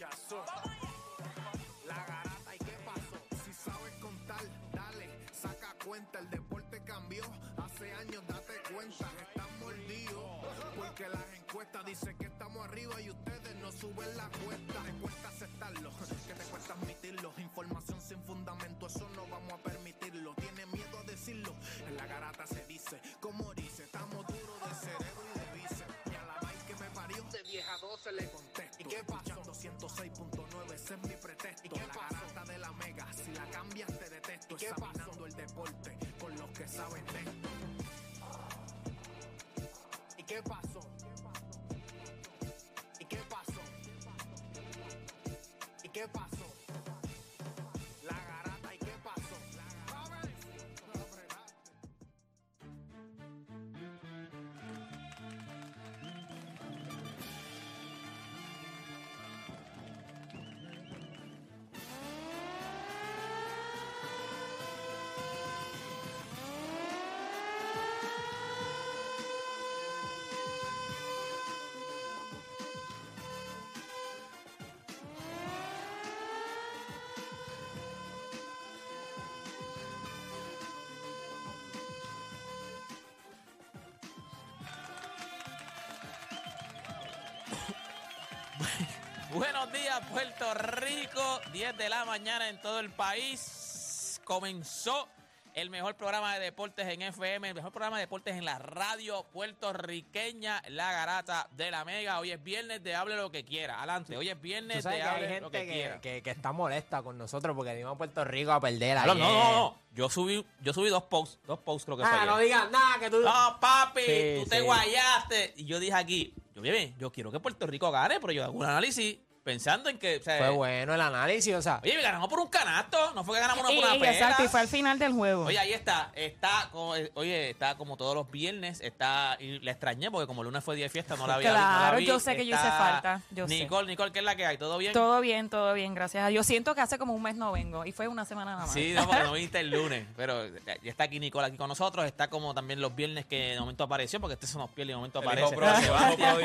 La garata y qué pasó. Si sabes contar, dale, saca cuenta. El deporte cambió. Hace años date cuenta. Están mordidos porque las encuestas dicen que estamos arriba y ustedes no suben 106.9, ese es mi pretexto. ¿Y qué la garata de la mega, si la cambias te detesto. ¿Y qué Examinando el deporte con los que saben de esto. ¿Y qué pasó? Buenos días, Puerto Rico. 10 de la mañana en todo el país. Comenzó el mejor programa de deportes en FM, el mejor programa de deportes en la radio puertorriqueña, La Garata de la Mega. Hoy es viernes de Hable lo que quiera. Adelante, hoy es viernes de que hay Hable lo que, que, quiera. que- que está molesta con nosotros porque venimos a Puerto Rico a perder No, ayer. no, no, no. Yo subí, yo subí dos posts, dos posts creo que fue Ah, ayer. no digas nada que tú... No, papi, Sí, tú te sí. guayaste. Y yo dije aquí, yo, yo quiero que Puerto Rico gane, pero yo hago un análisis pensando en que, o sea, Fue bueno el análisis, o sea... oye, ganamos por un canasto, no fue que ganamos una por una exacto, y fue al final del juego. Oye, ahí está, está, como, eh, oye, está como todos los viernes, está, y la extrañé porque como el lunes fue día de fiesta, no la había Claro, no la vi. yo sé que yo hice falta, yo sé. Nicole, Nicole, ¿qué es la que hay? ¿Todo bien? Todo bien, todo bien, gracias a Dios. Siento que hace como un mes no vengo y fue una semana nada más. Sí, no, porque no viniste el lunes, pero ya está aquí Nicole aquí con nosotros, está como también los viernes que de momento apareció, porque este se nos pierde y de momento El aparece. Sebastián,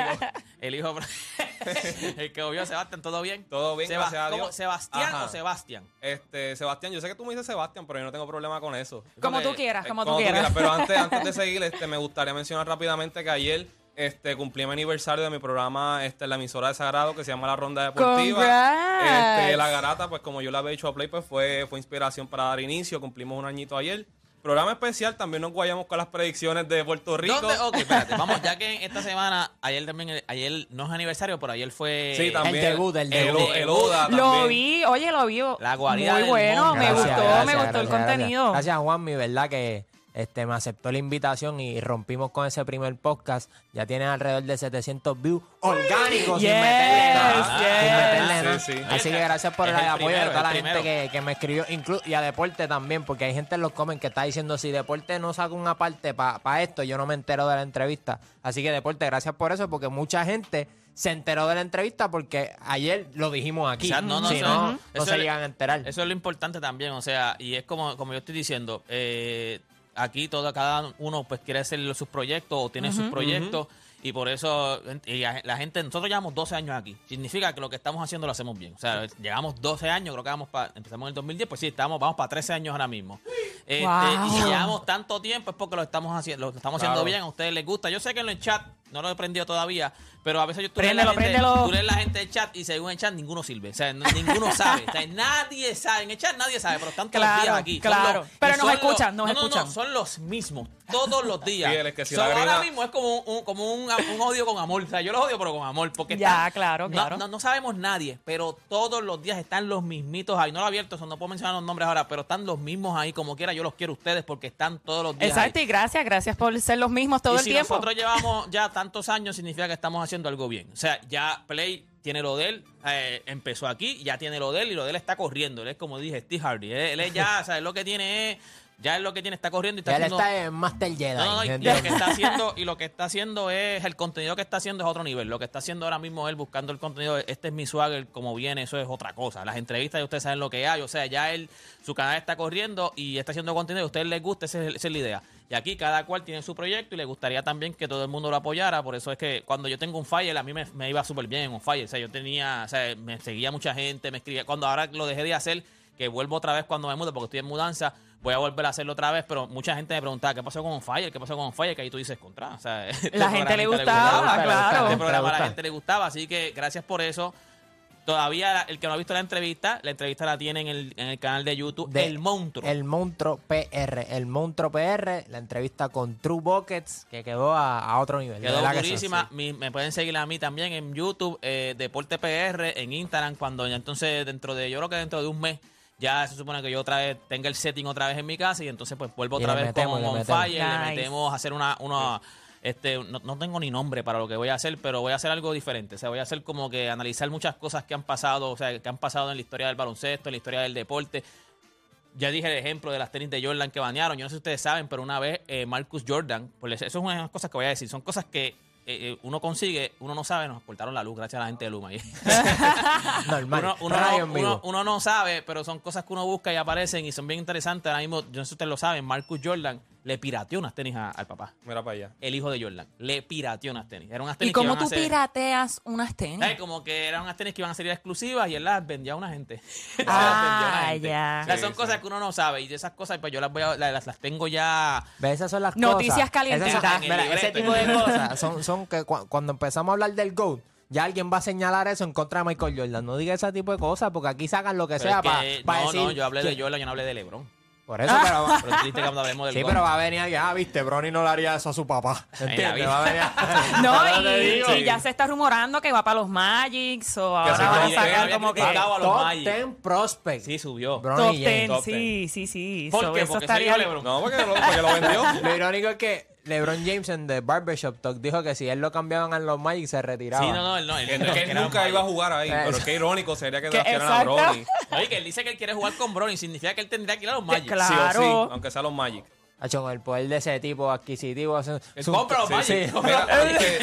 el hijo pródigo. el hijo pro- el que obvió a Sebastián, ¿todo bien? Todo bien, Seba- gracias a ¿cómo? Dios. ¿Sebastián Ajá. o Sebastián? Este, Sebastián, yo sé que tú me dices Sebastián, pero yo no tengo problema con eso. Como Porque, tú quieras, Eh, como tú quieras. Pero antes, antes de seguir, este, me gustaría mencionar rápidamente que ayer este, cumplí mi aniversario de mi programa este, en la emisora de Sagrado que se llama La Ronda Deportiva. Congrats. Este, la garata, pues como yo la había hecho a Play, pues fue, fue inspiración para dar inicio. Cumplimos un añito ayer. Programa especial, también nos guayamos con las predicciones de Puerto Rico. ¿Dónde? Ok, espérate, vamos, ya que esta semana, ayer también, ayer no es aniversario, pero ayer fue... Sí, también. El debut, el El, debut. el UDA Lo también. vi, oye, lo vi. La guarida Muy bueno, me gustó, gracias, me gustó el gracias. contenido. Gracias, Juanmi, ¿verdad? Que este, me aceptó la invitación y rompimos con ese primer podcast. Ya tiene alrededor de 700 views orgánicos sin Yes, meterle nada. yes. Sin meterle Sí, nada. sí. Así que gracias por el, el apoyo primero, de toda la gente que, que me escribió, inclu- y a Deporte también, porque hay gente en los comments que está diciendo si Deporte no saca una parte para esto, yo no me entero de la entrevista. Así que Deporte, gracias por eso, porque mucha gente se enteró de la entrevista porque ayer lo dijimos aquí. Quizás no, no, si no, no eso se es- llegan a enterar. Eso es lo importante también, o sea, y es como, como yo estoy diciendo, eh, aquí todo, cada uno pues quiere hacer sus proyectos o tiene sus proyectos y por eso y la gente, nosotros llevamos 12 años aquí, significa que lo que estamos haciendo lo hacemos bien, o sea, llegamos 12 años, creo que vamos pa- empezamos en el 2010, pues sí, estamos, vamos para 13 años ahora mismo. Este, Wow. Y si llevamos tanto tiempo es porque lo estamos haciendo, lo estamos haciendo bien, a ustedes les gusta, yo sé que en el chat no lo he prendido todavía, pero a veces yo tú Préndelo, lees, la gente, préndelo. tú lees la gente del chat y según el chat ninguno sirve. O sea, no- ninguno sabe. O sea, nadie sabe. En el chat nadie sabe, pero están todos los Claro, días aquí. Son claro. los- Pero y nos son escuchan, los- nos no, no, escuchan. No, son los mismos. Todos los días. Sí, es que si So, la ahora mismo es como un, un- como un, un odio con amor. O sea, yo los odio, pero con amor. Porque Ya, están- claro, no- claro. No, no sabemos nadie, pero todos los días están los mismitos ahí. No lo he abierto, eso no puedo mencionar los nombres ahora, pero están los mismos ahí. Como quiera, yo los quiero a ustedes porque están todos los días. Exacto, ahí. y gracias, gracias por ser los mismos todo y el si tiempo. nosotros llevamos ya tantos años, significa que estamos haciendo algo bien. O sea, ya Play tiene lo de él, eh, empezó aquí, ya tiene lo de él y lo de él está corriendo. Él es como dije, Steve Hardy. Él, es ya, o sea, él lo que tiene es, ya es lo que tiene, está corriendo y está Ya él haciendo... está en Master Jedi. No, no, y lo que está haciendo y lo que está haciendo es el contenido que está haciendo es otro nivel. Lo que está haciendo ahora mismo él buscando el contenido, este es mi swagger como viene, eso es otra cosa. Las entrevistas ustedes saben lo que hay, o sea, ya él su canal está corriendo y está haciendo contenido, a ustedes les gusta, esa es, esa es la idea. Y aquí cada cual tiene su proyecto y le gustaría también que todo el mundo lo apoyara, por eso es que cuando yo tengo un fire, a mí me, me iba súper bien en un fire, o sea, yo tenía, o sea, me seguía mucha gente, me escribía, cuando ahora lo dejé de hacer, que vuelvo otra vez cuando me mude porque estoy en mudanza, voy a volver a hacerlo otra vez, pero mucha gente me preguntaba, ¿qué pasó con fire? ¿Qué pasó con fire? Que ahí tú dices contra, o sea, este La gente le programita gustaba, claro. Este programa a la gente le gustaba, así que gracias por eso. Todavía el que no ha visto la entrevista, la entrevista la tiene en el, en el canal de YouTube, De- El Monstruo. El Monstruo PR. El Monstruo PR, la entrevista con True Buckets, que quedó a, a otro nivel. Quedó verdad que sí, durísima. me pueden seguir a mí también en YouTube, eh, Deporte PR, en Instagram, cuando ya entonces dentro de, yo creo que dentro de un mes, ya se supone que yo otra vez tenga el setting otra vez en mi casa y entonces pues vuelvo otra vez metemos, con le On. Fire, le metemos a hacer una, una este, no, no tengo ni nombre para lo que voy a hacer, pero voy a hacer algo diferente. O sea, voy a hacer como que analizar muchas cosas que han pasado, o sea, que han pasado en la historia del baloncesto, en la historia del deporte. Ya dije el ejemplo de las tenis de Jordan que banearon. Yo no sé si ustedes saben, pero una vez eh, Marcus Jordan, pues eso es una de las cosas que voy a decir. Son cosas que eh, eh, uno consigue, uno no sabe, nos cortaron la luz gracias a la gente de Luma. ahí. Normal. uno, no, uno no sabe, pero son cosas que uno busca y aparecen y son bien interesantes. Ahora mismo, yo no sé si ustedes lo saben, Marcus Jordan le pirateó unas tenis a- al papá. Mira para allá. El hijo de Jordan. Le pirateó unas tenis. Eran unas ¿Y tenis que cómo iban a tú ser- pirateas unas tenis? ¿Sabes? Como que eran unas tenis que iban a salir exclusivas y él las vendía a una gente. Las Ah, vendió a una gente. ya. O sea, Sí, son sí. cosas que uno no sabe y de esas cosas pues yo las voy a, las, las tengo ya ¿Ves? Esas son las Noticias cosas. calientitas. Esas son- En el mira, ese libreto. tipo de cosas son, son que cu- cuando empezamos a hablar del GOAT, ya alguien va a señalar eso en contra de Michael Jordan. No diga ese tipo de cosas porque aquí sacan lo que Pero sea es para que- no, decir... no, yo hablé de que- Jordan, yo no hablé de LeBron. Por eso, pero... Pero tú dijiste cuando hablemos del Sí, pero va a venir alguien, ah, viste, Bronny no le haría eso a su papá. ¿Entiendes? Va a venir a- No, te y, digo. y ya se está rumorando que va para los Magics o ahora se va a sacar como que a los Top Magic. 10 prospect. Sí, subió. Bronny top James. 10. top Sí, sí, sí. ¿Por So, qué? eso Porque estaría- se dio LeBron. No, porque lo, porque lo vendió. Lo irónico es que LeBron James en The Barbershop Talk dijo que si él lo cambiaban a los Magic se retiraba. Sí, no, no, él no. Él, Que, no, que él era nunca un iba a jugar ahí. Eh, Pero qué irónico sería que draftearan a. Bronny. Oye, que él dice que él quiere jugar con Bronny, significa que él tendría que ir a los Magic. claro. Sí o sí, aunque sea los Magic. Hacho, con el poder de ese tipo adquisitivo. es un- sí, sí. Mira, que-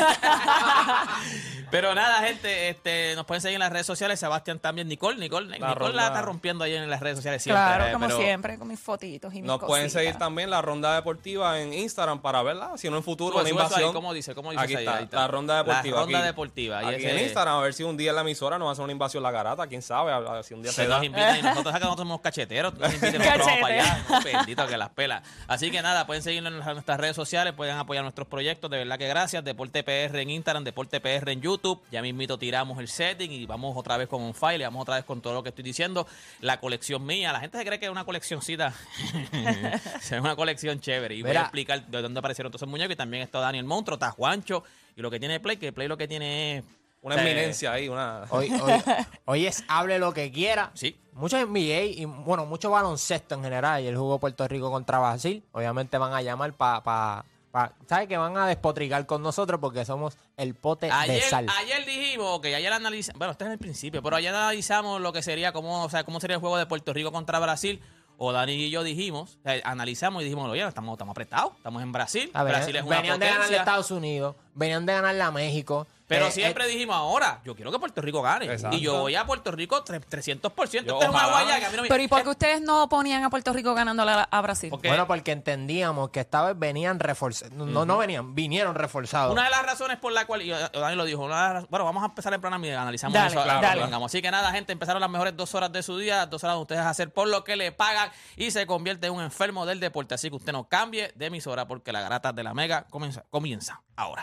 Pero nada, gente, este, nos pueden seguir en las redes sociales. Sebastián también, Nicole. Nicole, Nicole ronda. la está rompiendo ahí en las redes sociales siempre. Claro, eh, como pero- siempre, con mis fotitos y mis nos pueden seguir también la ronda deportiva en Instagram para verla. Si no en futuro, Sube, una ahí, invasión. ¿cómo dice? ¿Cómo dice Aquí ahí? está, Ahí está. la ronda deportiva. La ronda aquí. deportiva. Aquí ese- en Instagram, a ver si un día en la emisora nos hace una invasión la garata. Quién sabe, a ver si un día se Se da. nos invitan y nosotros, ¿sabes que nosotros somos cacheteros? Nos invitan nosotros vamos para allá. Bendito que las pelas. Así que nada, pueden seguirnos en nuestras redes sociales, pueden apoyar nuestros proyectos. De verdad que gracias. Deporte PR en Instagram, Deporte PR en YouTube. Ya mismito tiramos el setting y vamos otra vez con un file y vamos otra vez con todo lo que estoy diciendo. La colección mía. La gente se cree que es una coleccioncita. es una colección chévere. Y voy a explicar de dónde aparecieron todos esos muñecos. Y también está Daniel Monstruo, está Juancho. Y lo que tiene Play, que Play lo que tiene es. Una eminencia ahí, una. Hoy, hoy, hoy es hable lo que quiera. Sí. Muchos NBA y, bueno, mucho baloncesto en general. Y el jugó Puerto Rico contra Brasil. Obviamente van a llamar para. Pa, pa- ¿Sabes? Que van a despotricar con nosotros porque somos el pote de Ayer, sal. ayer dijimos que ayer analizamos, bueno, este es el principio, pero ayer analizamos lo que sería cómo, o sea, cómo sería el juego de Puerto Rico contra Brasil. O Dani y yo dijimos, o sea, analizamos y dijimos, oye, estamos, estamos apretados, estamos en Brasil. A ver, Brasil es una venían de ganarle a. Estados Unidos, venían de ganarle a México. Pero Eh, siempre eh, dijimos, ahora, yo quiero que Puerto Rico gane. Exacto. Y yo voy a Puerto Rico tre- 300%. Yo, Esto es una ojalá. guaya que a mí no me- Pero ¿y por qué ustedes no ponían a Puerto Rico ganándole a, Brasil? Bueno, porque entendíamos que esta vez venían reforzados. No, no venían, vinieron reforzados. Una de las razones por la cual, y eh, Dani lo dijo, una de las- bueno, vamos a empezar el programa y analizamos Dale, eso. claro, dale. Así que nada, gente, empezaron las mejores dos horas de su día, dos horas de ustedes a hacer por lo que le pagan y se convierte en un enfermo del deporte. Así que usted no cambie de emisora porque la garata de la mega comienza, comienza ahora.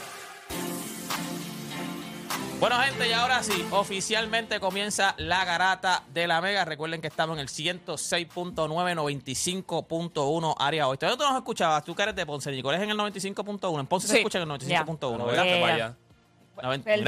Bueno, gente, y ahora sí, oficialmente comienza la garata de la Mega. Recuerden que estamos en el 106.9, 95.1 área oeste. ¿Dónde tú nos escuchabas? Tú que eres de Ponce, Nicolás en el 95.1. En Ponce se Sí. escucha en el Ya. 95.1, No, ¿verdad? Yeah. para allá. Noven- Perdón. El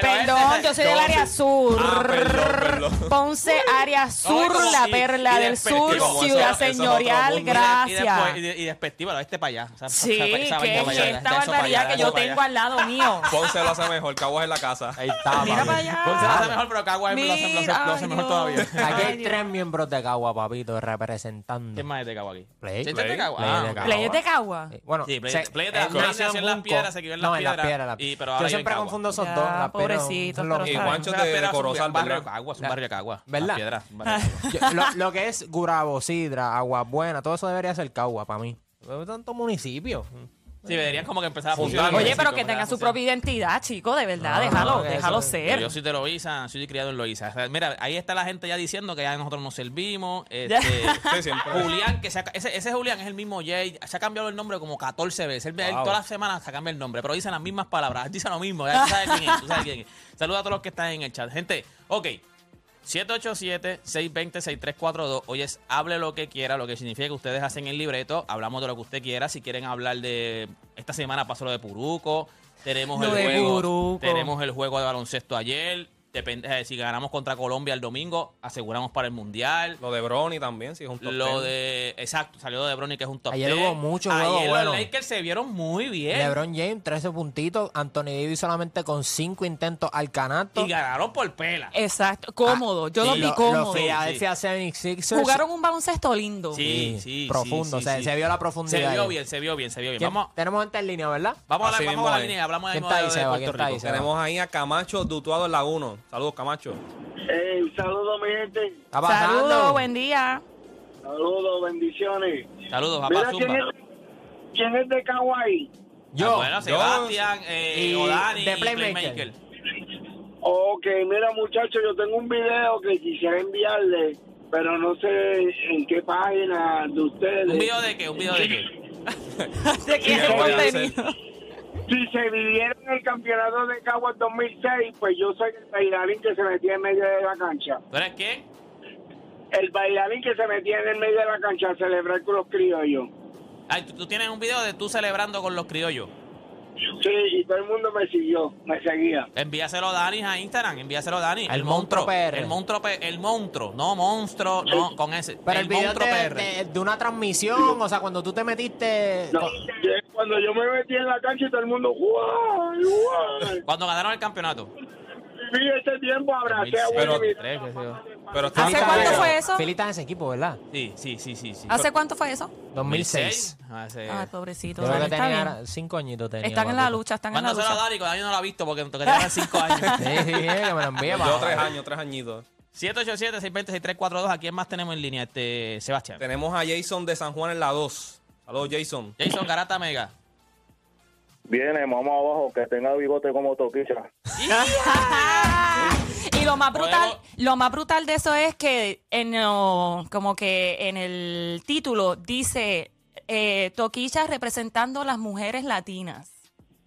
Perdón, oeste- yo soy del área sur. Ah, perdón, perdón. Ponce, área sur, la perla y del sur, ciudad eso señorial, gracias. después- y, de- y despectiva, la oeste para allá. O sea, Sí, esa- que es esta barbaridad que yo tengo al lado mío. Ponce lo hace mejor, Caguas en la casa. Ahí está, Mira para allá. Ponce lo hace mejor, pero Caguas lo hace, mejor todavía. Aquí hay tres miembros de Cagua, papito, representando. ¿Quién más es de Cagua aquí? Play. ¿Sí, este Cagua? Play Ah, de. Cagua. ¿Play es de Cagua? Bueno, Sí, Play- de- Play nació en Las. Piedras, se crió en Las No, y- pero Yo ahora siempre confundo esos Ya, dos. Las pobrecito, los- pero Y Las de, de Piedras es un Corozal, barrio de ¿verdad? Cagua, es un barrio de Cagua. ¿Verdad? Las Piedras, un barrio de Cagua. Yo- lo, lo que es Gurabo, Sidra, Agua Buena, todo eso debería ser Cagua para mí. Tanto municipio. Sí, deberían como que empezar a funcionar. Oye, pero que tenga su propia identidad, chico, de verdad, déjalo, déjalo ser. Yo soy de Loíza, soy criado en sea, mira, ahí está la gente ya diciendo que ya nosotros nos servimos. Este. Julián, que se ha- ese, ese Julián es el mismo Jay, se ha cambiado el nombre como 14 veces. Todas las semanas se cambia el nombre, pero dicen las mismas palabras, dicen lo mismo. Ya tú sabes quién es, tú sabes quién es. Saludos a todos los que están en el chat. Gente, ok. 787-620-6342. Hoy es hable lo que quiera, lo que significa que ustedes hacen el libreto. Hablamos de lo que usted quiera. Si quieren hablar de. Esta semana pasó lo de Puruco. Tenemos el juego. Puruco. Tenemos el juego de baloncesto ayer. Depende, eh, si ganamos contra Colombia el domingo, aseguramos para el mundial. Lo de Brony también, si es un top Lo 10. de. Exacto, salió de Brony, que es un top Ayer 10. hubo mucho Ayer juego los bueno. Lakers se vieron muy bien. LeBron James, 13 puntitos. Anthony Davis solamente con 5 intentos al canato. Y ganaron por pela. Exacto, cómodo, yo sí, los vi Lo-. Philadelphia 76ers. Jugaron un baloncesto lindo. Sí, sí. Profundo, sí, se- sí. se vio la profundidad Se vio ahí. bien, se vio bien, se vio bien. ¿Quién- Vamos, Tenemos gente en línea, ¿verdad? vamos a la, Así vamos mismo a la línea y hablamos de, ¿Quién está ahí, de Seba? Puerto ¿Quién está ahí, Rico. Seba? Tenemos ahí a Camacho Dutuado en la 1. Saludos, Camacho. Hey, saludos, mi gente. Saludos, buen día. Saludos, bendiciones. Saludos, Mira, papá ¿quién es, ¿quién es de Kawaii? Yo. Ah, bueno, Sebastián, eh, Y Odani de Playmaker. Playmaker. Ok, mira, muchachos, yo tengo un video que quisiera enviarle, pero no sé en qué página de ustedes. ¿Un video de qué? ¿Un video de qué? ¿De quién es ¿qué el contenido? Si se vivieron el campeonato de Caguas 2006, pues yo soy el bailarín que se metía en medio de la cancha. ¿Tú eres quién? El bailarín que se metía en el medio de la cancha a celebrar con los criollos. Ay, ¿tú, tú tienes un video de tú celebrando con los criollos. Sí, y todo el mundo me siguió, me seguía. Envíaselo a Dani a Instagram, envíaselo a Dani. El Monstruo PR. El monstruo el monstruo, no monstruo, no, con ese. Pero el, video monstruo de, PR. de- de una transmisión, o sea, cuando tú te metiste... No, cuando yo me metí en la cancha y todo el mundo, ¡guay, guay! Cuando ganaron el campeonato. Viví ese tiempo, abracé a Pero-. Pero ¿Hace cuánto fue eso? Filita en ese equipo, ¿verdad? Sí, sí, sí, sí. sí. ¿Hace cuánto fue eso? 2006. Hace... Ay, pobrecito. Yo creo que está tenía bien. cinco añitos. Tenía, Están en la papito. lucha, están en la Mándaselo a lucha. Dani, que no lo ha visto porque te quedan cinco años. Sí, sí, sí, que me lo envíe. Yo para- tres años, tres añitos. 787-620-6342. ¿A quién más tenemos en línea? Este, Sebastián. Tenemos a Jason de San Juan en la 2. Saludos, Jason. Jason Garata Mega. Viene, vamos abajo, que tenga bigote como toquicha. y lo más brutal, lo más brutal de eso es que en lo- como que en el título dice eh, Toquilla representando a las mujeres latinas.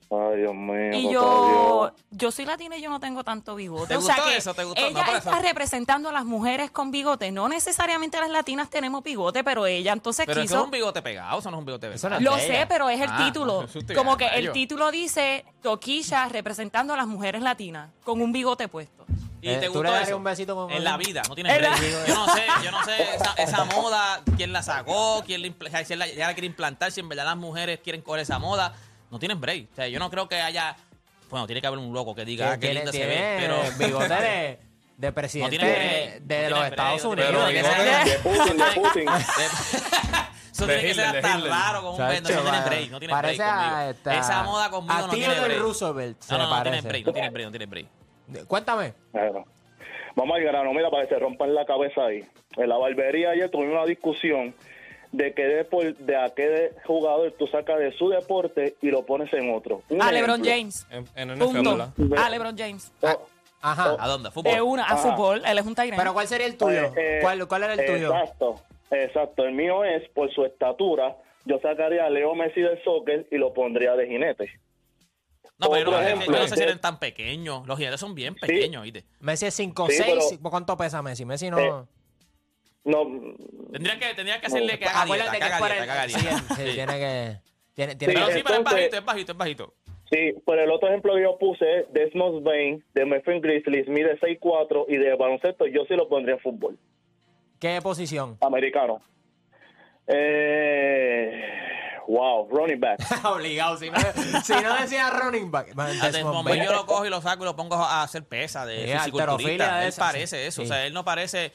Ay, Dios mío. Y yo, Dios. yo soy latina y yo no tengo tanto bigote. ¿Te o sea gustó que eso? ¿Te gustó? No, ella eso. está representando a las mujeres con bigote. No necesariamente las latinas tenemos bigote, pero ella entonces Pero eso quiso. no es un bigote pegado, eso no es un bigote Eso pegado. Lo sé, ella. pero es el Ah, título. eso Como que el título dice Toquilla representando a las mujeres latinas con un bigote puesto. ¿Y Eh, te ¿tú gustó eso? un besito con- En la vida, no tienes En la-. Yo no sé, yo no sé esa, esa moda, quién la sacó, quién la, impl- si la, ya la quiere implantar, si en verdad las mujeres quieren coger esa moda. No tienen break. O sea, yo no creo que haya... Bueno, tiene que haber un loco que diga, ah, qué lindo se ve, pero... bigote de, de presidente tiene break, de, no de los break, Estados no Unidos. Pero bigote- De Putin, de Putin. Eso De tiene que ser de hasta Hitler. raro con un Chacho, no, no tiene break, no tiene parece break conmigo. a esta- Esa moda conmigo a no tiene del break. Roosevelt, se No, no, no, tiene break, no tiene break, no tiene break. Cuéntame. Bueno, Vamos al grano, mira, para que se rompan la cabeza ahí. En la barbería ayer tuvimos una discusión de qué depor- de a qué jugador tú sacas de su deporte y lo pones en otro. Un A LeBron. James. En, en NFL, Punto. A LeBron James. Oh, Ajá. ¿A dónde? ¿Fútbol? De una, a Ajá. fútbol. Él es un Tyrant. Pero ¿cuál sería el tuyo? eh, ¿Cuál, ¿Cuál era el tuyo? Exacto, exacto. El mío es, por su estatura, yo sacaría a Leo Messi del soccer y lo pondría de jinete. No, pero yo Otro no, ejemplo. yo no sé si eran tan pequeños. Los gigantes son bien pequeños, ¿viste? Messi es 5 Sí, 6. pero- ¿Cuánto pesa Messi? Messi no. Eh, No, Tendrían que, tendrían que hacerle que haga dieta, Acuérdate que haga dieta, que haga dieta. sí, tiene que. Tiene, sí, pero es bajito, es bajito, es bajito. sí, pero el otro ejemplo que yo puse es Desmond Bain de Memphis Grizzlies, mide 6'4 y de baloncesto yo sí lo pondría en fútbol ¿Qué posición? americano. Eh, wow, running back. Obligado. Si no, si no decía running back. Desmond Bain. Yo lo cojo y lo saco y lo pongo a hacer pesa de Sí, fisiculturista. Él esa, parece sí. eso. Sí. O sea, él no parece...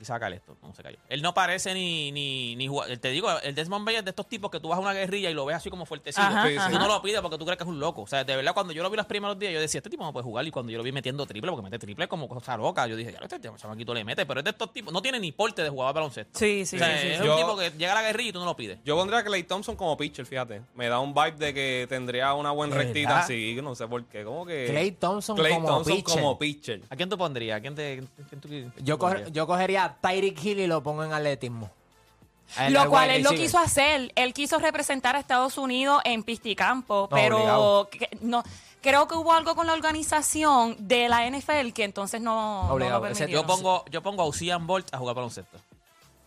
Aquí se va a caer esto, no se cayó. Él no parece ni, ni, ni jugar- Te digo, el Desmond Bain es de estos tipos que tú vas a una guerrilla y lo ves así como fuertecito. Ajá, Sí, sí. Tú no lo pides porque tú crees que es un loco. O sea, de verdad, cuando yo lo vi los primeros días, yo decía, este tipo no puede jugar. Y cuando yo lo vi metiendo triple, porque mete triple como cosa loca, yo dije, ya, este chamaquito le mete. Pero es de estos tipos, no tiene ni porte de jugador baloncesto. Sí, sí, o sea, sí, sí, es sí. un Yo- tipo que llega a la guerrilla y tú no lo pides. Yo pondría a Clay Thompson como pitcher, fíjate. Me da un vibe de que tendría una buena ¿De rectita así, no sé por qué. Como que. Klay Thompson Klay como Thompson pitcher. como pitcher. ¿A quién tú pondrías? ¿A quién te, quién tú- yo cogería a Tyreek Hill y lo pongo en atletismo. El- Lo cual él lo quiso hacer. Él quiso representar a Estados Unidos en pisticampo, No, pero que- no, creo que hubo algo con la organización de la NFL que entonces no, no lo. Yo pongo, yo pongo a Usain Bolt a jugar baloncesto.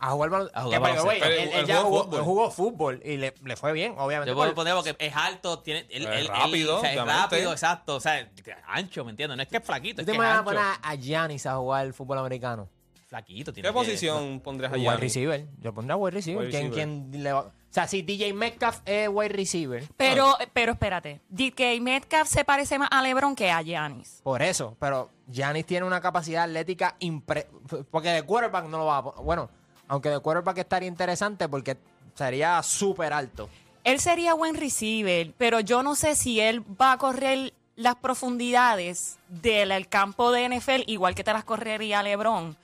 A jugar A jugar baloncesto. él, Pero él él ya jugó fútbol. jugó fútbol y le, le fue bien, obviamente. Yo puedo poner porque es alto, tiene, él, Es él- él- rápido, o sea, es rápido, exacto, o sea, ancho, ¿me entiendes? No es que es flaquito, ¿Tú es te que es me vas a ancho. poner a Giannis a jugar el fútbol americano? Flaquito, tiene ¿Qué que- posición pondrías a Wide receiver. Yo pondría wide receiver. Wide ¿Quién, receiver. quién le va- O sea, si DJ Metcalf es wide receiver, Pero, pero espérate, DK Metcalf se parece más a LeBron que a Giannis. por eso. Pero Giannis tiene una capacidad atlética impre... Porque de quarterback no lo va a... Bueno, aunque de quarterback estaría interesante porque sería súper alto. Él sería buen receiver, pero yo no sé si él va a correr las profundidades del el campo de NFL igual que te las correría LeBron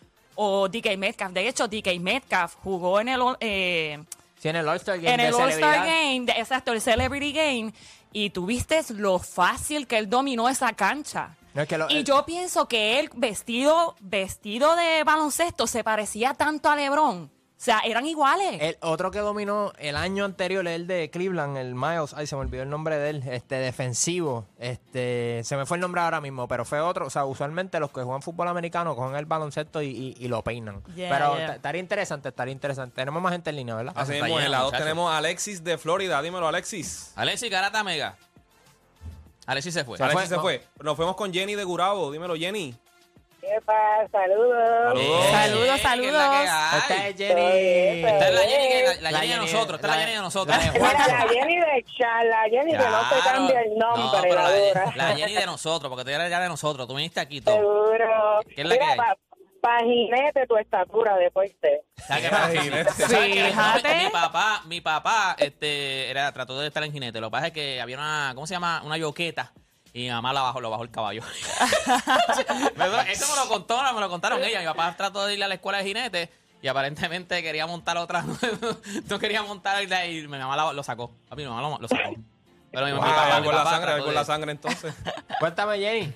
o DK Metcalf. De hecho, DK Metcalf jugó en el eh, en el All-Star Game en el All-Star Game, de- exacto, el Celebrity Game, y tú viste lo fácil que él dominó esa cancha. No, es que lo- y el- yo pienso que él vestido, vestido de baloncesto se parecía tanto a LeBron. O sea, eran iguales. El otro que dominó el año anterior es el de Cleveland, el Miles. Ay, se me olvidó el nombre de él. Este, defensivo. Este, se me fue el nombre ahora mismo, pero fue otro. O sea, usualmente los que juegan fútbol americano cogen el baloncesto y, y- y lo peinan. Yeah, pero yeah. estaría interesante, estaría interesante. Tenemos más gente en línea, ¿verdad? Así mismo, en lleno, la 2 muchacho. tenemos a Alexis de Florida. Dímelo, Alexis. Alexis Garata Mega. Alexis se fue. Se Alexis fue, se fue. Nos fuimos con Jenny de Gurabo. Dímelo, Jenny. Saludos. Saludos. Saludos, Eh. Esta es Jenny. Esta es la Jenny, que- la, la La Jenny de nosotros, esta es la la- Jenny de nosotros. la Mira, Jenny de Char, la Jenny que no se Claro. cambia el nombre, No, pero la, la, dura. la Jenny de nosotros, porque tú eres ya de nosotros. Tú viniste aquí todo. Seguro. ¿Qué es la que hay? pa, paginete tu estatura después de. Fíjate. Mi papá, mi papá, este, era, trató de estar en jinete. Lo que pasa es que había una, ¿cómo se llama? Una yoqueta. Y mi mamá la bajó, lo bajó el caballo. Me- Eso me lo contó, me lo contaron ella. Mi papá trató de ir a la escuela de jinete y aparentemente quería montar otra. no quería montar y mi mamá la- lo sacó. A mi mamá lo, lo sacó. Pero mi, mi Wow, papá, voy mi con la papá sangre, con la sangre entonces. Cuéntame, Jenny.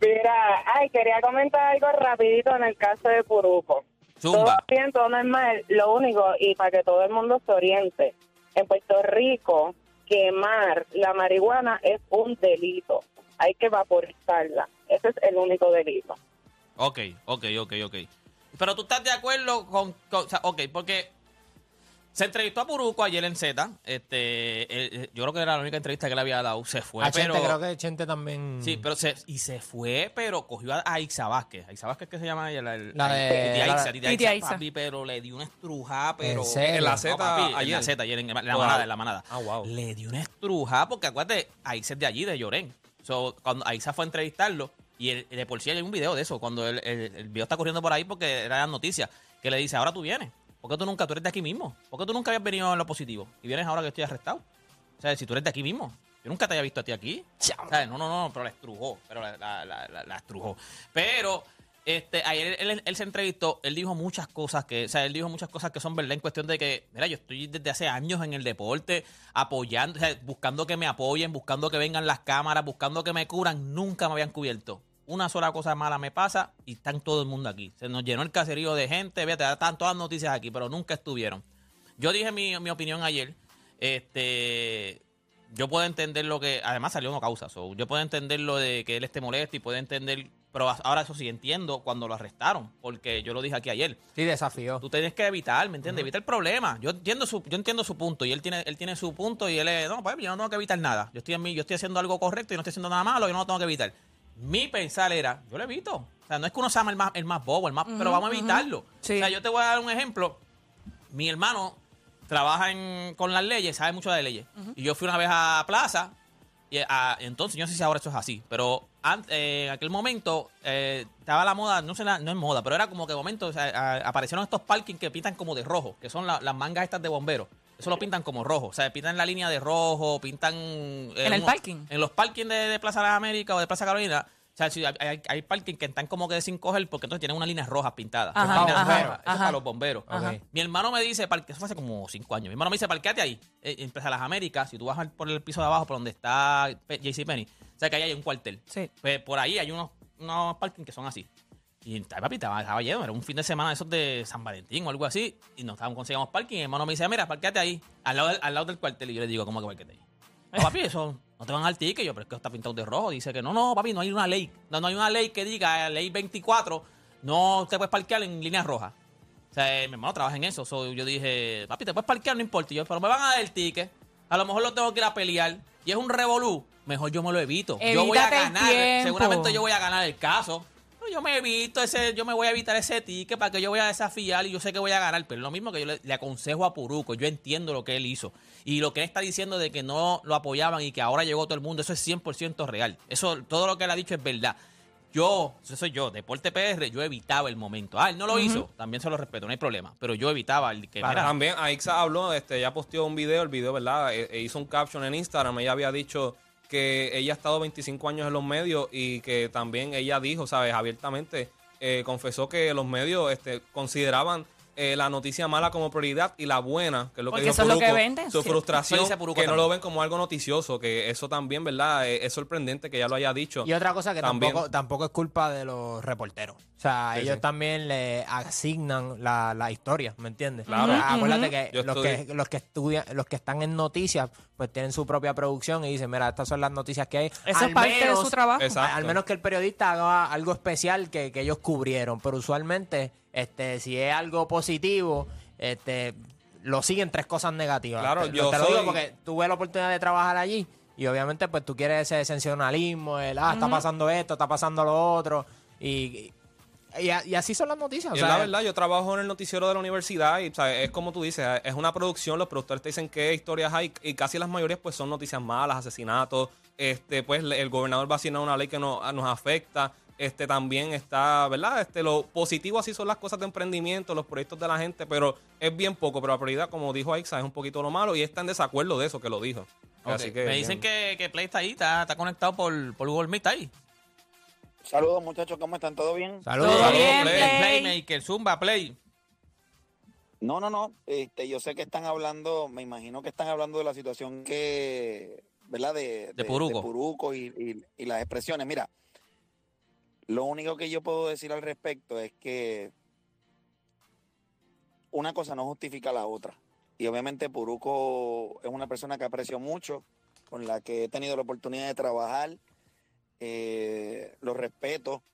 Mira, ay, quería comentar algo rapidito en el caso de Puruco. Todo Zumba. bien, todo normal. Lo único, y para que todo el mundo se oriente, en Puerto Rico, quemar la marihuana es un delito. Hay que vaporizarla. Ese es el único delito. Ok, ok, ok, ok. Pero tú estás de acuerdo con, con- ok, porque se entrevistó a Puruco ayer en Z. Este, eh, eh, yo creo que era la única entrevista que le había dado. Se fue, a pero Chente, creo que Chente también. sí, pero se, y se fue, pero cogió a, a Ixa Vázquez. A Ixa Vázquez que se llama ella, la, La de- Titi la- Aixa, Titi Titi Aixa, Aixa. papi, pero le dio una estruja, pero ¿En? En la No, Z en ayer. la Z ayer en la Wow. manada, en la manada. Ah, wow. Le dio una estruja porque acuérdate, Aixa es de allí, de Llorén. So, cuando Aixa fue a entrevistarlo, y el, de por sí hay un video de eso, cuando el, el- el video está corriendo por ahí porque era la noticia, que le dice, ahora tú vienes. ¿Por qué tú nunca, tú eres de aquí mismo? ¿Por qué tú nunca habías venido en lo positivo? Y vienes ahora que estoy arrestado. O sea, si tú eres de aquí mismo. Yo nunca te había visto a ti aquí. O sea, no, no, no, pero la estrujó. Pero la, la, la, estrujó. Pero Este, ayer él, él- él se entrevistó, él dijo muchas cosas que, o sea, él dijo muchas cosas que son verdad en cuestión de que, mira, yo estoy desde hace años en el deporte, apoyando, o sea, buscando que me apoyen, buscando que vengan las cámaras, buscando que me cubran, nunca me habían cubierto. Una sola cosa mala me pasa y están todo el mundo aquí. Se nos llenó el caserío de gente, fíjate, están todas las noticias aquí, pero nunca estuvieron. Yo dije mi, mi opinión ayer. Este, yo puedo entender lo que. Además salió una causa. so, yo puedo entender lo de que él esté molesto y puedo entender. Pero ahora eso sí entiendo cuando lo arrestaron. Porque yo lo dije aquí ayer. Sí, desafió. Tú tienes que evitar, ¿me entiendes? Evita el problema. Yo entiendo su, yo entiendo su punto. Y él tiene, él tiene su punto y él es, no, pues yo no tengo que evitar nada. Yo estoy en mí, yo estoy haciendo algo correcto y no estoy haciendo nada malo, yo no lo tengo que evitar. Mi pensar era, yo lo evito. O sea, no es que uno sea el más, el más bobo, el más, pero vamos a evitarlo. Sí. O sea, yo te voy a dar un ejemplo. Mi hermano trabaja en- con las leyes, sabe mucho de leyes. Y yo fui una vez a Plaza, y a- entonces yo no sé si ahora eso es así, pero an- eh, en aquel momento eh, estaba la moda, no sé, la- no es moda, pero era como que de momento o sea, a- aparecieron estos parking que pintan como de rojo, que son la- las mangas estas de bomberos. Eso lo pintan como rojo, o sea, pintan la línea de rojo, pintan... eh, ¿En el parking? En los parking de, de Plaza de las Américas o de Plaza Carolina. O sea, si hay, hay, hay parking que están como que sin coger porque entonces tienen unas líneas rojas pintadas. Ajá, líneas ajá, rojas, eso es ajá. para los bomberos. Ajá. Mi hermano me dice, parque- eso fue hace como cinco años. Mi hermano me dice, parqueate ahí, eh, en Plaza de las Américas. Si tú vas por el piso de abajo, por donde está Pe- JCPenney, o sea que ahí hay un cuartel. Sí. Pues por ahí hay unos, unos parking que son así. Y papi, estaba, estaba lleno, era un fin de semana esos de San Valentín o algo así. Y nos estábamos conseguimos parking. Y mi hermano me dice, mira, parqueate ahí, al lado, del, al lado del cuartel. Y yo le digo, ¿cómo que parqueate ahí? No, papi, eso no te van al ticket. Yo, pero es que está pintado de rojo. Dice que no, no, papi, no hay una ley. No, no hay una ley que diga, eh, ley 24, no te puedes parquear en líneas rojas. O sea, eh, mi hermano trabaja en eso. So, yo dije, papi, te puedes parquear, no importa. Y yo, pero me van a dar el ticket. A lo mejor lo tengo que ir a pelear. Y es un revolú. Mejor yo me lo evito. yo voy a ganar. Seguramente yo voy a ganar el caso. Pero yo me evito ese, yo me voy a evitar ese ticket para que yo voy a desafiar y yo sé que voy a ganar. Pero es lo mismo que yo le, le aconsejo a Puruco. Yo entiendo lo que él hizo. Y lo que él está diciendo de que no lo apoyaban y que ahora llegó todo el mundo, eso es 100% real. Eso, todo lo que él ha dicho es verdad. Yo, eso soy yo, Deporte PR, yo evitaba el momento. Ah, él no lo hizo, también se lo respeto, no hay problema. Pero yo evitaba el que, mira, También Aixa habló, este, ella posteó un video, el video, ¿verdad? E- e hizo un caption en Instagram. Ella había dicho que ella ha estado 25 años en los medios y que también ella dijo, ¿sabes? Abiertamente eh, confesó que los medios este, consideraban eh, la noticia mala como prioridad y la buena, que es lo que Porque dijo eso es lo que venden, su sí. frustración, que no lo ven como algo noticioso, que eso también, ¿verdad? Eh, es sorprendente que ella lo haya dicho. Y otra cosa que También. tampoco, tampoco es culpa de los reporteros. O sea, Sí, ellos sí. también le asignan la, la historia, ¿me entiendes? Claro. Acuérdate que Yo los, estudié. que los que estudian, los que están en noticias, pues tienen su propia producción y dicen, mira, estas son las noticias que hay. Eso es parte de su trabajo. Exacto. Al menos que el periodista haga algo especial que, que ellos cubrieron. Pero usualmente, este, si es algo positivo, este, lo siguen tres cosas negativas. Claro, te, yo te lo digo soy- porque tuve la oportunidad de trabajar allí y obviamente pues tú quieres ese sensacionalismo, el, ah, está pasando esto, está pasando lo otro y, y, así son las noticias. o Y sea, es la verdad, yo trabajo en el noticiero de la universidad y ¿sabes? es como tú dices, es una producción, los productores te dicen qué historias hay y casi las mayorías pues son noticias malas, asesinatos, este pues el gobernador va a asignar una ley que no- nos afecta, este también está, ¿verdad? Este lo positivo así son las cosas de emprendimiento, los proyectos de la gente, pero es bien poco, pero la prioridad como dijo Aixa es un poquito lo malo y está en desacuerdo de eso que lo dijo. ok. Así que me dicen que, que Play está ahí, está, está conectado por, por Google Meet está ahí. Saludos muchachos, ¿cómo están? ¿Todo bien? saludos. Todo Saludos, bien, Play. Play. Playmaker, Zumba, Play. No, no, no. Este, yo sé que están hablando, me imagino que están hablando de la situación que, ¿verdad? De, De Puruco. Puruco y, y- y las expresiones. Mira, lo único que yo puedo decir al respecto es que una cosa no justifica la otra. Y obviamente Puruco es una persona que aprecio mucho, con la que he tenido la oportunidad de trabajar. Eh, lo respeto.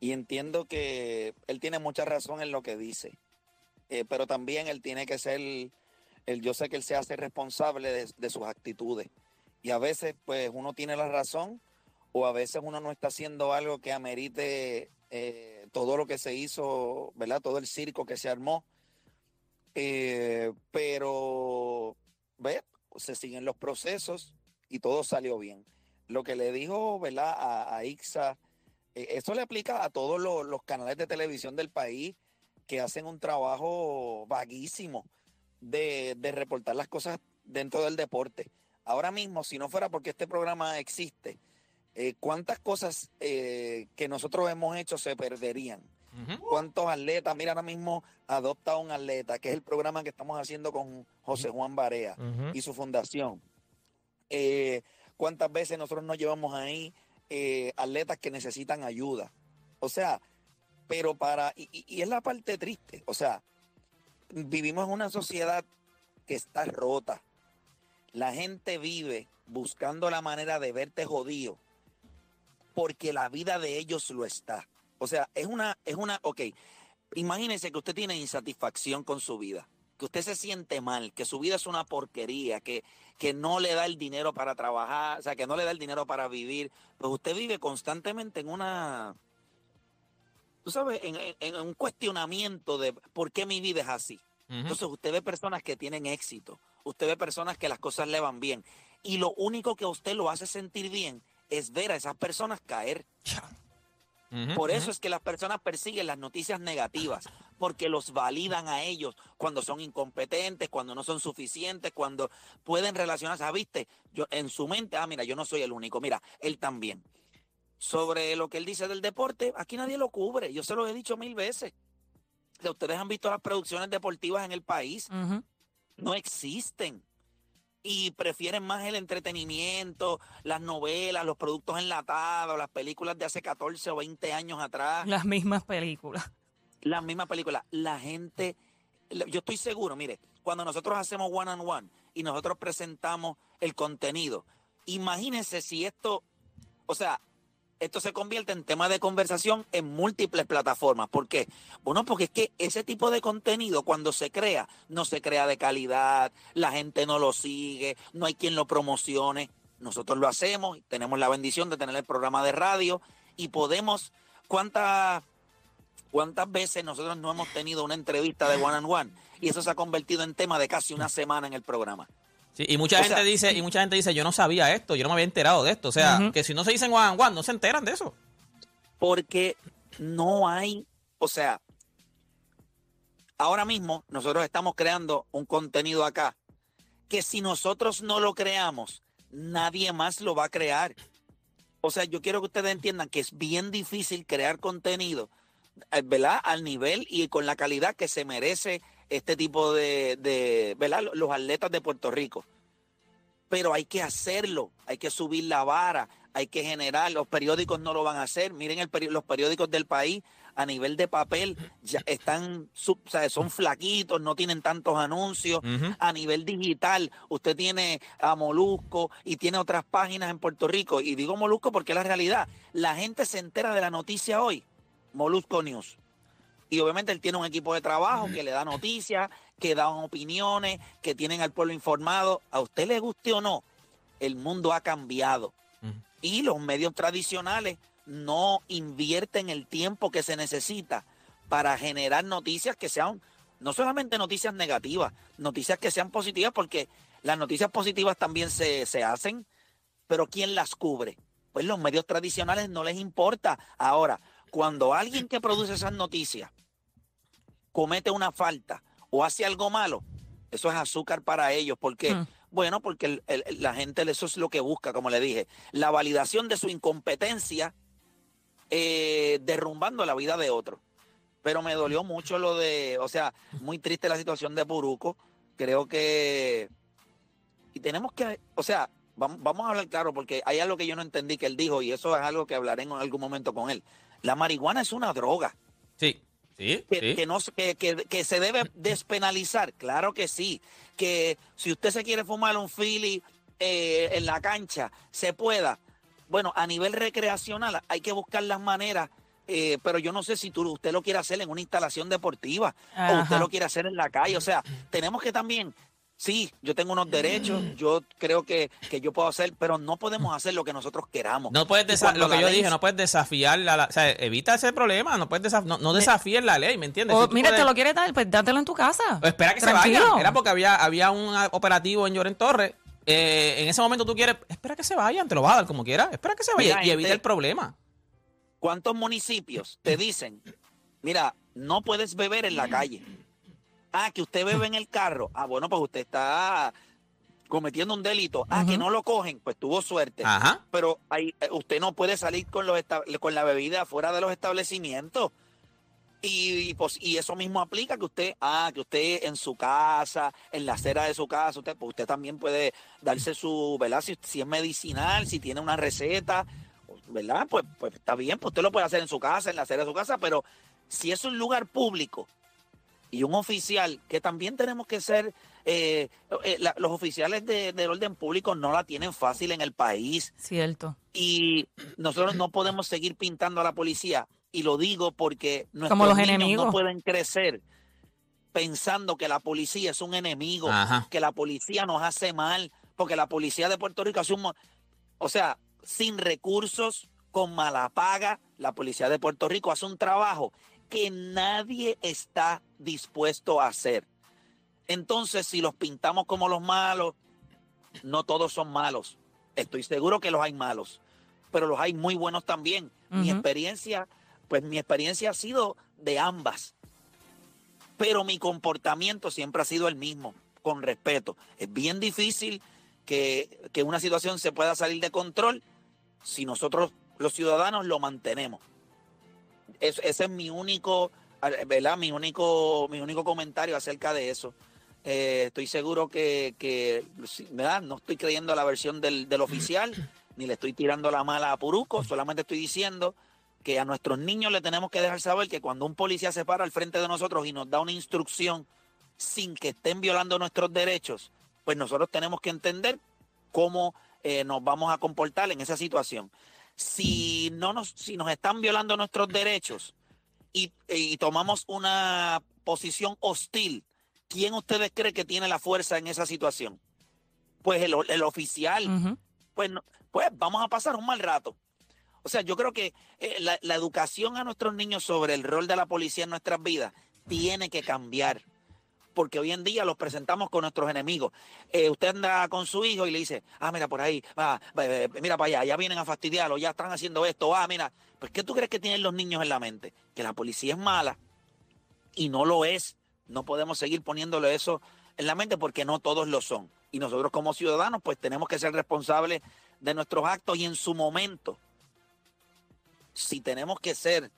Y entiendo que él tiene mucha razón en lo que dice. Eh, pero también él tiene que ser, él, yo sé que él se hace responsable de, de sus actitudes. Y a veces, pues, uno tiene la razón o a veces uno no está haciendo algo que amerite eh, todo lo que se hizo, ¿verdad? Todo el circo que se armó. Eh, pero, ve, se siguen los procesos y todo salió bien. Lo que le dijo, ¿verdad? A, a Ixa, eh, eso le aplica a todos los, canales de televisión del país que hacen un trabajo vaguísimo de reportar las cosas dentro del deporte. Ahora mismo, si no fuera porque este programa existe, eh, ¿cuántas cosas eh, que nosotros hemos hecho se perderían? ¿Cuántos atletas? Mira, ahora mismo adopta un atleta, que es el programa que estamos haciendo con José Juan Barea y su fundación. Eh, ¿Cuántas veces nosotros nos llevamos ahí atletas que necesitan ayuda? O sea, pero para, y, y es la parte triste, o sea, vivimos en una sociedad que está rota. La gente vive buscando la manera de verte jodido porque la vida de ellos lo está. O sea, es una, es una, ok, imagínense que usted tiene insatisfacción con su vida, que usted se siente mal, que su vida es una porquería, que, que no le da el dinero para trabajar, o sea, que no le da el dinero para vivir, pues usted vive constantemente en una, tú sabes, en, en- en un cuestionamiento de por qué mi vida es así. Entonces usted ve personas que tienen éxito, usted ve personas que las cosas le van bien, y lo único que a usted lo hace sentir bien es ver a esas personas caer. Por eso es que las personas persiguen las noticias negativas, porque los validan a ellos cuando son incompetentes, cuando no son suficientes, cuando pueden relacionarse. Ah, viste, yo en su mente, ah, mira, yo no soy el único, mira, él también. Sobre lo que él dice del deporte, aquí nadie lo cubre, yo se lo he dicho mil veces. Ustedes han visto las producciones deportivas en el país, no existen. Y prefieren más el entretenimiento, las novelas, los productos enlatados, las películas de hace 14 o 20 años atrás, Las mismas películas. las mismas películas. La gente, yo estoy seguro, mire, cuando nosotros hacemos one on one y nosotros presentamos el contenido, imagínense si esto, o sea, esto se convierte en tema de conversación en múltiples plataformas. ¿Por qué? Bueno, porque es que ese tipo de contenido cuando se crea, no se crea de calidad, la gente no lo sigue, no hay quien lo promocione. Nosotros lo hacemos, tenemos la bendición de tener el programa de radio y podemos, ¿cuántas, cuántas veces nosotros no hemos tenido una entrevista de one on one? Y eso se ha convertido en tema de casi una semana en el programa. Sí, y mucha O gente sea, dice, y mucha gente dice, yo no sabía esto, yo no me había enterado de esto. O sea, que si no se dicen one on one, no se enteran de eso. porque no hay, o sea, ahora mismo nosotros estamos creando un contenido acá que si nosotros no lo creamos, nadie más lo va a crear. O sea, yo quiero que ustedes entiendan que es bien difícil crear contenido, eh, ¿verdad? Al nivel y con la calidad que se merece este tipo de, de ¿verdad? Los atletas de Puerto Rico. Pero hay que hacerlo, hay que subir la vara, hay que generar, los periódicos no lo van a hacer, miren el peri- los periódicos del país a nivel de papel ya están, sub- o sea, son flaquitos, no tienen tantos anuncios, a nivel digital usted tiene a Molusco y tiene otras páginas en Puerto Rico, y digo Molusco porque es la realidad, la gente se entera de la noticia hoy, Molusco News. Y obviamente él tiene un equipo de trabajo que le da noticias, que da opiniones, que tienen al pueblo informado. A usted le guste o no, el mundo ha cambiado. Y los medios tradicionales no invierten el tiempo que se necesita para generar noticias que sean no solamente noticias negativas, noticias que sean positivas, porque las noticias positivas también se, se hacen, pero ¿quién las cubre? Pues los medios tradicionales no les importa. Ahora, cuando alguien que produce esas noticias comete una falta o hace algo malo, eso es azúcar para ellos. ¿Por qué? Bueno, porque el- el- la gente eso es lo que busca, como le dije, la validación de su incompetencia eh, derrumbando la vida de otro. Pero me dolió mucho lo de, o sea, muy triste la situación de Puruco. Creo que... Y tenemos que, o sea, vamos, vamos a hablar claro, porque hay algo que yo no entendí que él dijo, y eso es algo que hablaré en algún momento con él. La marihuana es una droga. Sí, sí, Que, sí. que no, se- que, que- que se debe despenalizar, claro que sí. Que si usted se quiere fumar un Philly eh, en la cancha, se pueda. Bueno, a nivel recreacional hay que buscar las maneras, eh, pero yo no sé si tú, usted lo quiere hacer en una instalación deportiva o usted lo quiere hacer en la calle. O sea, tenemos que también, sí, yo tengo unos derechos, yo creo que, que yo puedo hacer, pero no podemos hacer lo que nosotros queramos. No puedes Y desa- cuando lo que yo ley dije, no puedes desafiar la, la- o sea, evita ese problema, no puedes desaf- no, no desafíes la ley, ¿me entiendes? O, Si tú mira, puedes- te lo quieres dar, pues dátelo en tu casa. o espera que se Tranquilo. vaya. Era porque había, había un operativo en Lloren Torres. Eh, en ese momento tú quieres, espera que se vayan, te lo vas a dar como quieras. Espera que se vaya Mira, y evita gente- el problema. ¿Cuántos municipios te dicen, mira, no puedes beber en la calle? Ah, que usted bebe en el carro. Ah, bueno, pues usted está cometiendo un delito, ah, que no lo cogen, pues tuvo suerte. Ajá. Pero eh, usted no puede salir con, los con la bebida fuera de los establecimientos. Y, y, pues, y eso mismo aplica que usted, ah, que usted en su casa, en la acera de su casa, usted, pues usted también puede darse su, ¿verdad? Si, si es medicinal, si tiene una receta, ¿verdad? Pues, pues está bien, pues usted lo puede hacer en su casa, en la acera de su casa, pero si es un lugar público y un oficial, que también tenemos que ser, eh, eh, la- los oficiales de- del orden público no la tienen fácil en el país Cierto. y nosotros no podemos seguir pintando a la policía. Y lo digo porque nuestros Como los niños enemigos. no pueden crecer pensando que la policía es un enemigo, Ajá. que la policía nos hace mal, porque la policía de Puerto Rico hace un... O sea, sin recursos, con mala paga, la policía de Puerto Rico hace un trabajo que nadie está dispuesto a hacer. Entonces, si los pintamos como los malos, no todos son malos. Estoy seguro que los hay malos, pero los hay muy buenos también. Mi experiencia, pues mi experiencia ha sido de ambas. Pero mi comportamiento siempre ha sido el mismo, con respeto. Es bien difícil que, que una situación se pueda salir de control si nosotros, los ciudadanos, lo mantenemos. Es- ese es mi único, ¿verdad? Mi único, mi único comentario acerca de eso. Eh, estoy seguro que, ¿verdad? no estoy creyendo la versión del, del oficial, ni le estoy tirando la mala a Puruco, solamente estoy diciendo que a nuestros niños le tenemos que dejar saber que cuando un policía se para al frente de nosotros y nos da una instrucción sin que estén violando nuestros derechos, pues nosotros tenemos que entender cómo eh, nos vamos a comportar en esa situación. Si no nos, si nos están violando nuestros derechos y, y tomamos una posición hostil, ¿quién ustedes creen que tiene la fuerza en esa situación? Pues el, el oficial. Ujú. Pues, no- pues vamos a pasar un mal rato. O sea, yo creo que eh, la, la educación a nuestros niños sobre el rol de la policía en nuestras vidas tiene que cambiar. Porque hoy en día los presentamos con nuestros enemigos. Eh, usted anda con su hijo y le dice, ah, mira por ahí, eh, mira para allá, ya vienen a fastidiarlo, ya están haciendo esto, ah, mira. Pues, ¿qué tú crees que tienen los niños en la mente? Que la policía es mala y no lo es. No podemos seguir poniéndole eso en la mente porque no todos lo son. Y nosotros como ciudadanos pues tenemos que ser responsables de nuestros actos y en su momento, si tenemos que ser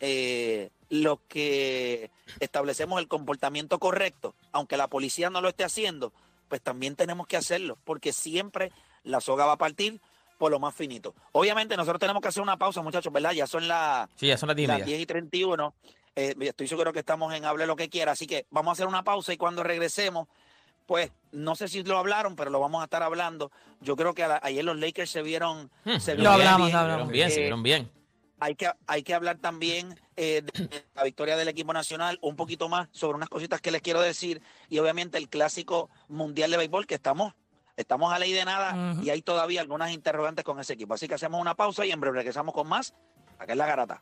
eh, los que establecemos el comportamiento correcto, aunque la policía no lo esté haciendo, pues también tenemos que hacerlo, porque siempre la soga va a partir por lo más finito. Obviamente nosotros tenemos que hacer una pausa, muchachos, ¿verdad? Ya son las Sí, ya son las 10 y las media. 10 y 31. Eh, estoy seguro que estamos en Hable lo que quiera, así que vamos a hacer una pausa y cuando regresemos, pues no sé si lo hablaron, pero lo vamos a estar hablando. Yo creo que a la- ayer los Lakers se vieron, Hmm, se se vieron hablamos, bien. Se hablamos. vieron bien, se Eh, vieron bien. Hay que, hay que hablar también eh, de la victoria del equipo nacional, un poquito más sobre unas cositas que les quiero decir y obviamente el clásico mundial de béisbol que estamos, estamos a ley de nada y hay todavía algunas interrogantes con ese equipo. Así que hacemos una pausa y en breve regresamos con más. Acá es la garata.